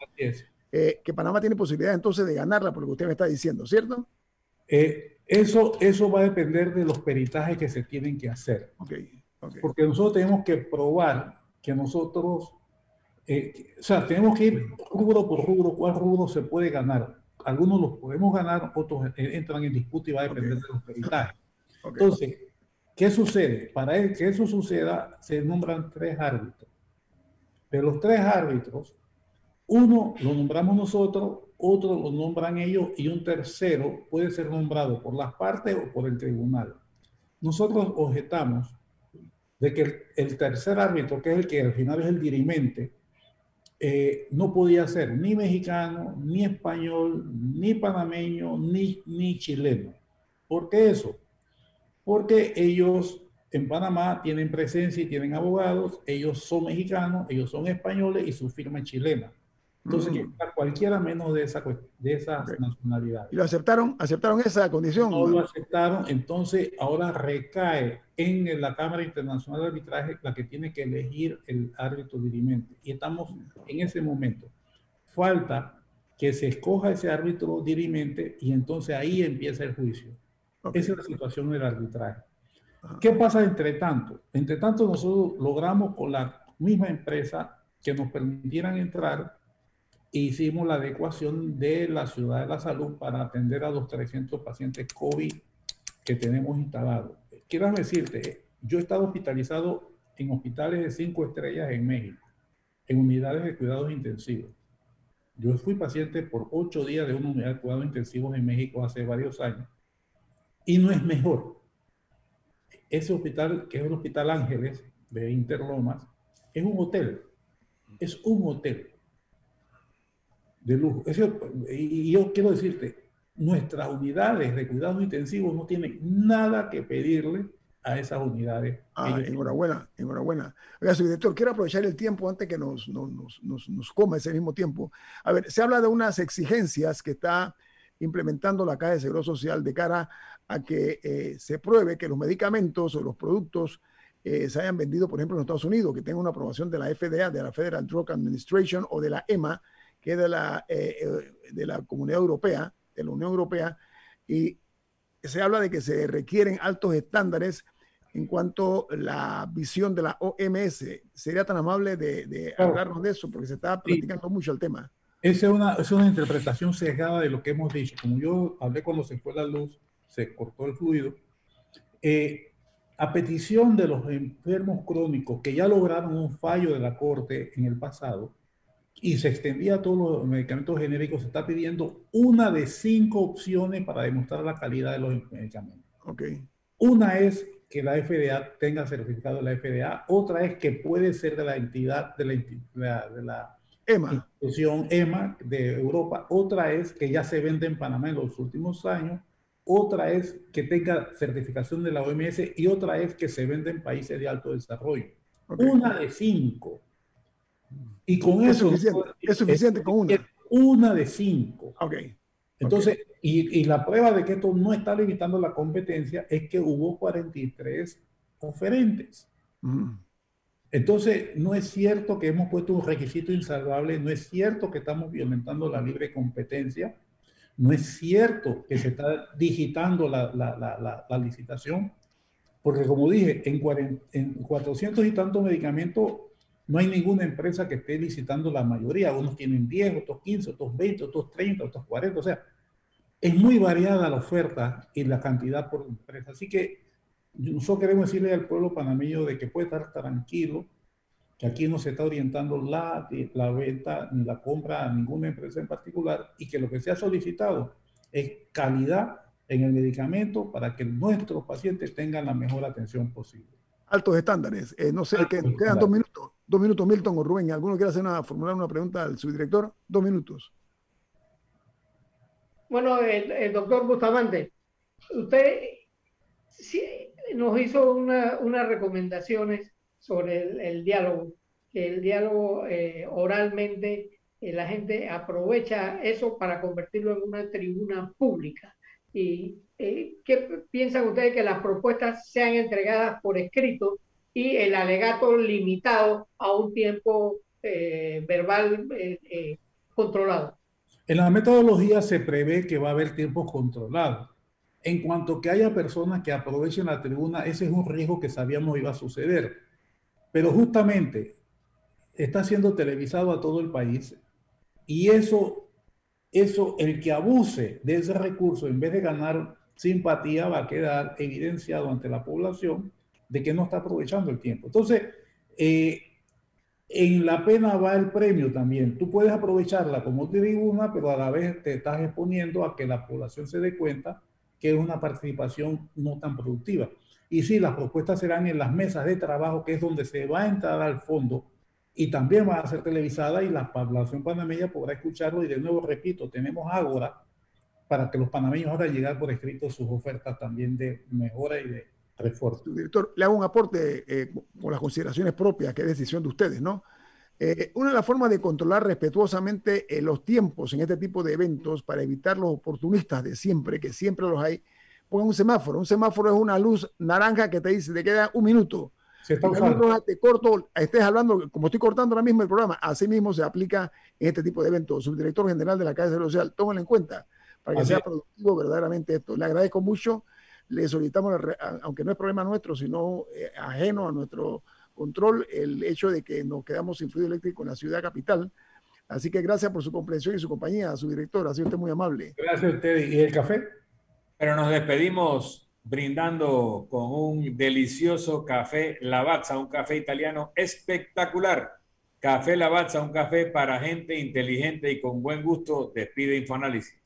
Eh, que Panamá tiene posibilidad entonces de ganarla por lo que usted me está diciendo, ¿cierto? Eh, eso, eso va a depender de los peritajes que se tienen que hacer. Okay, Porque nosotros tenemos que probar que nosotros, eh, o sea, tenemos que ir rubro por rubro, cuál rubro se puede ganar. Algunos los podemos ganar, otros entran en disputa y va a depender de los peritajes. Entonces, ¿qué sucede? Para que eso suceda, se nombran tres árbitros. De los tres árbitros, uno lo nombramos nosotros, otro lo nombran ellos y un tercero puede ser nombrado por las partes o por el tribunal. Nosotros objetamos de que el, tercer árbitro, que es el que al final es el dirimente, eh, no podía ser ni mexicano, ni español, ni panameño, ni, ni chileno. ¿Por qué eso? Porque ellos en Panamá tienen presencia y tienen abogados, ellos son mexicanos, ellos son españoles y su firma es chilena. Entonces, mm. cualquiera menos de esa, de esa nacionalidad. ¿Y lo aceptaron? ¿Aceptaron esa condición? No lo aceptaron, entonces ahora recae en la Cámara Internacional de Arbitraje la que tiene que elegir el árbitro dirimente. Y estamos en ese momento. Falta que se escoja ese árbitro dirimente y entonces ahí empieza el juicio. Esa es la situación del arbitraje. ¿Qué pasa entre tanto? Entre tanto, nosotros logramos con la misma empresa que nos permitieran entrar hicimos la adecuación de la ciudad de la salud para atender a los 300 pacientes COVID que tenemos instalados. Quiero decirte, yo he estado hospitalizado en hospitales de cinco estrellas en México, en unidades de cuidados intensivos. Yo fui paciente por ocho días de una unidad de cuidados intensivos en México hace varios años y no es mejor. Ese hospital, que es el Hospital Ángeles de Interlomas, es un hotel. Es un hotel de lujo. y yo quiero decirte, nuestras unidades de cuidados intensivos no tienen nada que pedirle a esas unidades. Ah, enhorabuena, enhorabuena. Oiga, señor director, quiero aprovechar el tiempo antes que nos, nos, nos, nos, coma ese mismo tiempo. A ver, se habla de unas exigencias que está implementando la Caja de Seguro Social de cara a que eh, se pruebe que los medicamentos o los productos eh, se hayan vendido, por ejemplo, en Estados Unidos, que tengan una aprobación de la FDA, de la Federal Drug Administration o de la EMA, que es de la, eh, eh, de la Comunidad Europea, de la Unión Europea, y se habla de que se requieren altos estándares en cuanto a la visión de la OMS. ¿Sería tan amable de, hablarnos de eso? Porque se está platicando mucho el tema. Esa es una, es una interpretación sesgada de lo que hemos dicho. Como yo hablé cuando se fue la luz, se cortó el fluido. Eh, a petición de los enfermos crónicos que ya lograron un fallo de la Corte en el pasado, y se extendía a todos los medicamentos genéricos, se está pidiendo una de cinco opciones para demostrar la calidad de los medicamentos. Okay. Una es que la FDA tenga certificado de la FDA, otra es que puede ser de la entidad de la, de la EMA. institución EMA de Europa, otra es que ya se vende en Panamá en los últimos años, otra es que tenga certificación de la OMS y otra es que se vende en países de alto desarrollo. Una de cinco. Y con eso... Es suficiente, con una. Una de cinco. Ok. Entonces, Y, y, la prueba de que esto no está limitando la competencia es que hubo 43 oferentes. Entonces, no es cierto que hemos puesto un requisito insalvable, no es cierto que estamos violentando la libre competencia, no es cierto que se está digitando la, la, la, la licitación, porque como dije, en, en 400 y tantos medicamentos no hay ninguna empresa que esté licitando la mayoría. Unos tienen 10, otros 15, otros 20, otros 30, otros 40. O sea, es muy variada la oferta y la cantidad por empresa. Así que nosotros queremos decirle al pueblo panameño de que puede estar tranquilo, que aquí no se está orientando la, la venta ni la compra a ninguna empresa en particular y que lo que se ha solicitado es calidad en el medicamento para que nuestros pacientes tengan la mejor atención posible. Altos estándares. Eh, no sé, que quedan dos minutos. Dos minutos, Milton o Rubén. ¿Alguno quiere hacer una, formular una pregunta al subdirector? Dos minutos. Bueno, el, doctor Bustamante, usted nos hizo unas recomendaciones sobre el, diálogo, que el diálogo eh, oralmente, eh, la gente aprovecha eso para convertirlo en una tribuna pública. ¿Y eh, qué piensan ustedes que las propuestas sean entregadas por escrito y el alegato limitado a un tiempo eh, verbal eh, eh, controlado. En la metodología se prevé que va a haber tiempos controlados. en cuanto que haya personas que aprovechen la tribuna, ese es un riesgo que sabíamos iba a suceder. Pero justamente está siendo televisado a todo el país y eso, eso, el que abuse de ese recurso en vez de ganar simpatía va a quedar evidenciado ante la población de que no está aprovechando el tiempo. Entonces, eh, en la pena va el premio también. Tú puedes aprovecharla como tribuna, pero a la vez te estás exponiendo a que la población se dé cuenta que es una participación no tan productiva. Y sí, las propuestas serán en las mesas de trabajo, que es donde se va a entrar al fondo y también va a ser televisada y la población panameña podrá escucharlo. Y de nuevo, repito, tenemos ahora para que los panameños hagan llegar por escrito sus ofertas también de mejora y de. Director, le hago un aporte eh, con las consideraciones propias, que es decisión de ustedes, ¿no? Eh, una de las formas de controlar respetuosamente eh, los tiempos en este tipo de eventos para evitar los oportunistas de siempre, que siempre los hay, pongan un semáforo. Un semáforo es una luz naranja que te dice, te queda un minuto. Se está usando. te corto, estés hablando, como estoy cortando ahora mismo el programa, así mismo se aplica en este tipo de eventos. Subdirector general de la Calle Social, tómenlo en cuenta para que sea productivo verdaderamente esto. Le agradezco mucho, le solicitamos, aunque no es problema nuestro, sino eh, ajeno a nuestro control, el hecho de que nos quedamos sin fluido eléctrico en la ciudad capital. Así que gracias por su comprensión y su compañía, su director, ha sido usted muy amable. Gracias a usted. ¿Y el café? Pero nos despedimos brindando con un delicioso café Lavazza, un café italiano espectacular. Café Lavazza, un café para gente inteligente y con buen gusto. Despide Infoanálisis.